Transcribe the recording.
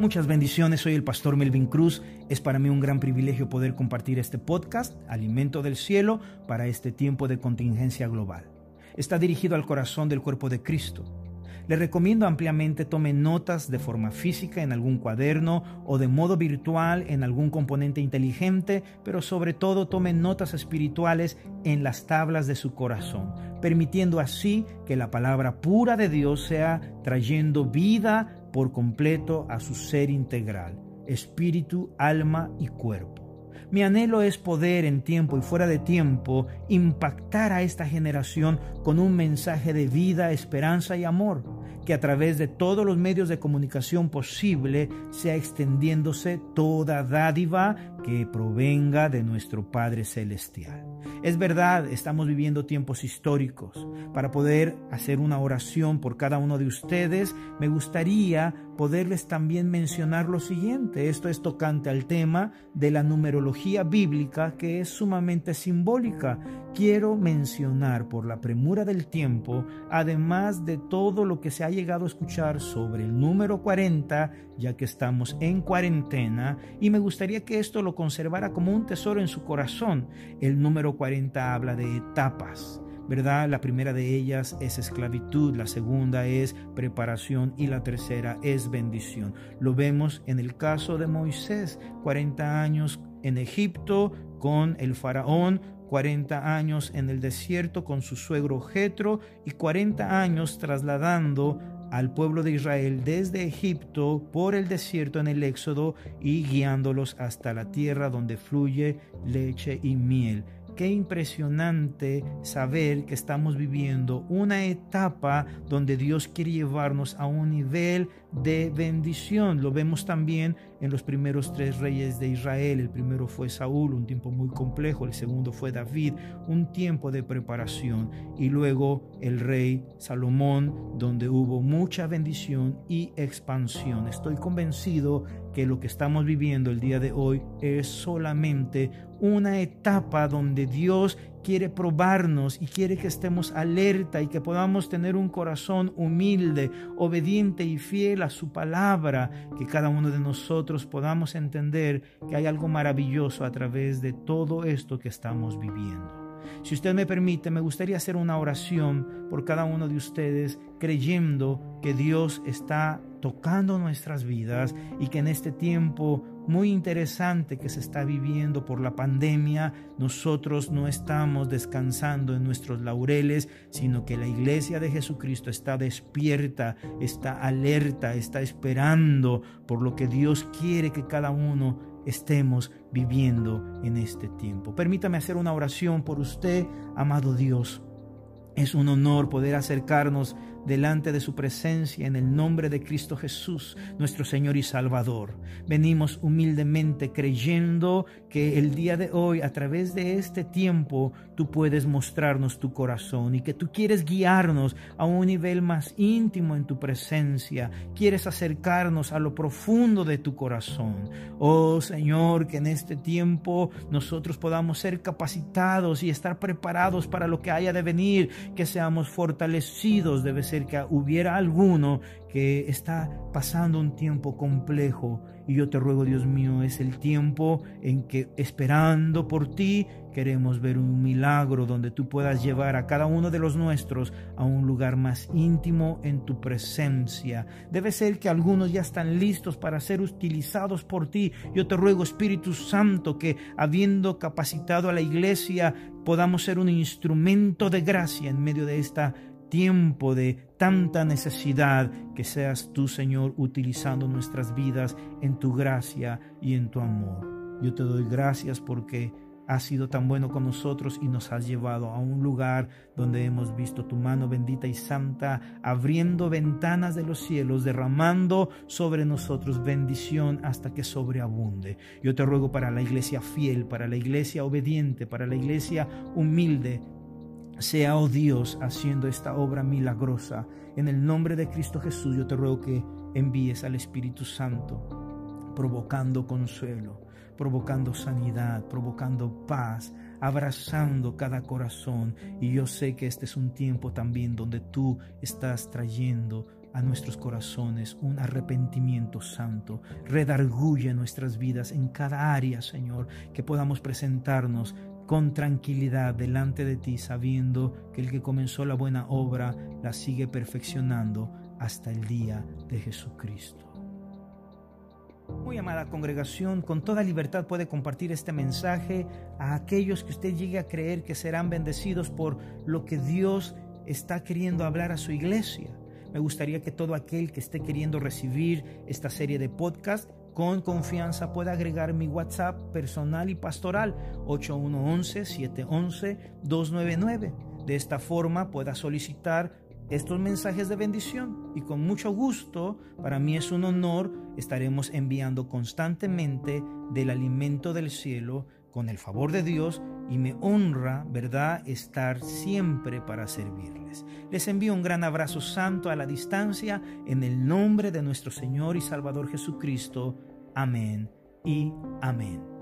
Muchas bendiciones, soy el pastor Melvin Cruz. Es para mí un gran privilegio poder compartir este podcast, Alimento del Cielo, para este tiempo de contingencia global. Está dirigido al corazón del cuerpo de Cristo. Le recomiendo ampliamente tome notas de forma física en algún cuaderno o de modo virtual en algún componente inteligente, pero sobre todo tome notas espirituales en las tablas de su corazón, permitiendo así que la palabra pura de Dios sea trayendo vida por completo a su ser integral, espíritu, alma y cuerpo. Mi anhelo es poder en tiempo y fuera de tiempo impactar a esta generación con un mensaje de vida, esperanza y amor, que a través de todos los medios de comunicación posible sea extendiéndose toda dádiva que provenga de nuestro Padre Celestial. Es verdad, estamos viviendo tiempos históricos. Para poder hacer una oración por cada uno de ustedes, me gustaría poderles también mencionar lo siguiente. Esto es tocante al tema de la numerología bíblica que es sumamente simbólica. Quiero mencionar por la premura del tiempo, además de todo lo que se ha llegado a escuchar sobre el número 40, ya que estamos en cuarentena, y me gustaría que esto lo conservara como un tesoro en su corazón. El número 40 habla de etapas. ¿verdad? La primera de ellas es esclavitud, la segunda es preparación y la tercera es bendición. Lo vemos en el caso de Moisés, 40 años en Egipto con el faraón, 40 años en el desierto con su suegro Jetro y 40 años trasladando al pueblo de Israel desde Egipto por el desierto en el Éxodo y guiándolos hasta la tierra donde fluye leche y miel. Qué impresionante saber que estamos viviendo una etapa donde Dios quiere llevarnos a un nivel de bendición. Lo vemos también en los primeros tres reyes de Israel. El primero fue Saúl, un tiempo muy complejo. El segundo fue David, un tiempo de preparación. Y luego el rey Salomón, donde hubo mucha bendición y expansión. Estoy convencido que lo que estamos viviendo el día de hoy es solamente una etapa donde Dios quiere probarnos y quiere que estemos alerta y que podamos tener un corazón humilde, obediente y fiel a su palabra, que cada uno de nosotros podamos entender que hay algo maravilloso a través de todo esto que estamos viviendo. Si usted me permite, me gustaría hacer una oración por cada uno de ustedes, creyendo que Dios está tocando nuestras vidas y que en este tiempo muy interesante que se está viviendo por la pandemia, nosotros no estamos descansando en nuestros laureles, sino que la iglesia de Jesucristo está despierta, está alerta, está esperando por lo que Dios quiere que cada uno estemos viviendo en este tiempo. Permítame hacer una oración por usted, amado Dios. Es un honor poder acercarnos delante de su presencia en el nombre de Cristo Jesús, nuestro Señor y Salvador. Venimos humildemente creyendo que el día de hoy, a través de este tiempo, tú puedes mostrarnos tu corazón y que tú quieres guiarnos a un nivel más íntimo en tu presencia. Quieres acercarnos a lo profundo de tu corazón. Oh Señor, que en este tiempo nosotros podamos ser capacitados y estar preparados para lo que haya de venir, que seamos fortalecidos, debe ser que hubiera alguno que está pasando un tiempo complejo. Y yo te ruego, Dios mío, es el tiempo en que esperando por ti queremos ver un milagro donde tú puedas llevar a cada uno de los nuestros a un lugar más íntimo en tu presencia. Debe ser que algunos ya están listos para ser utilizados por ti. Yo te ruego, Espíritu Santo, que habiendo capacitado a la iglesia podamos ser un instrumento de gracia en medio de esta tiempo de tanta necesidad, que seas tú, Señor, utilizando nuestras vidas en tu gracia y en tu amor. Yo te doy gracias porque has sido tan bueno con nosotros y nos has llevado a un lugar donde hemos visto tu mano bendita y santa abriendo ventanas de los cielos, derramando sobre nosotros bendición hasta que sobreabunde. Yo te ruego para la iglesia fiel, para la iglesia obediente, para la iglesia humilde, sea, oh Dios, haciendo esta obra milagrosa. En el nombre de Cristo Jesús yo te ruego que envíes al Espíritu Santo, provocando consuelo, provocando sanidad, provocando paz, abrazando cada corazón. Y yo sé que este es un tiempo también donde tú estás trayendo a nuestros corazones un arrepentimiento santo. Redarguye nuestras vidas en cada área, Señor, que podamos presentarnos con tranquilidad delante de ti, sabiendo que el que comenzó la buena obra la sigue perfeccionando hasta el día de Jesucristo. Muy amada congregación, con toda libertad puede compartir este mensaje a aquellos que usted llegue a creer que serán bendecidos por lo que Dios está queriendo hablar a su iglesia. Me gustaría que todo aquel que esté queriendo recibir esta serie de podcast con confianza pueda agregar mi WhatsApp personal y pastoral 8111-711-299. De esta forma pueda solicitar estos mensajes de bendición y con mucho gusto, para mí es un honor, estaremos enviando constantemente del alimento del cielo con el favor de Dios y me honra, ¿verdad?, estar siempre para servirles. Les envío un gran abrazo santo a la distancia en el nombre de nuestro Señor y Salvador Jesucristo. Amén y amén.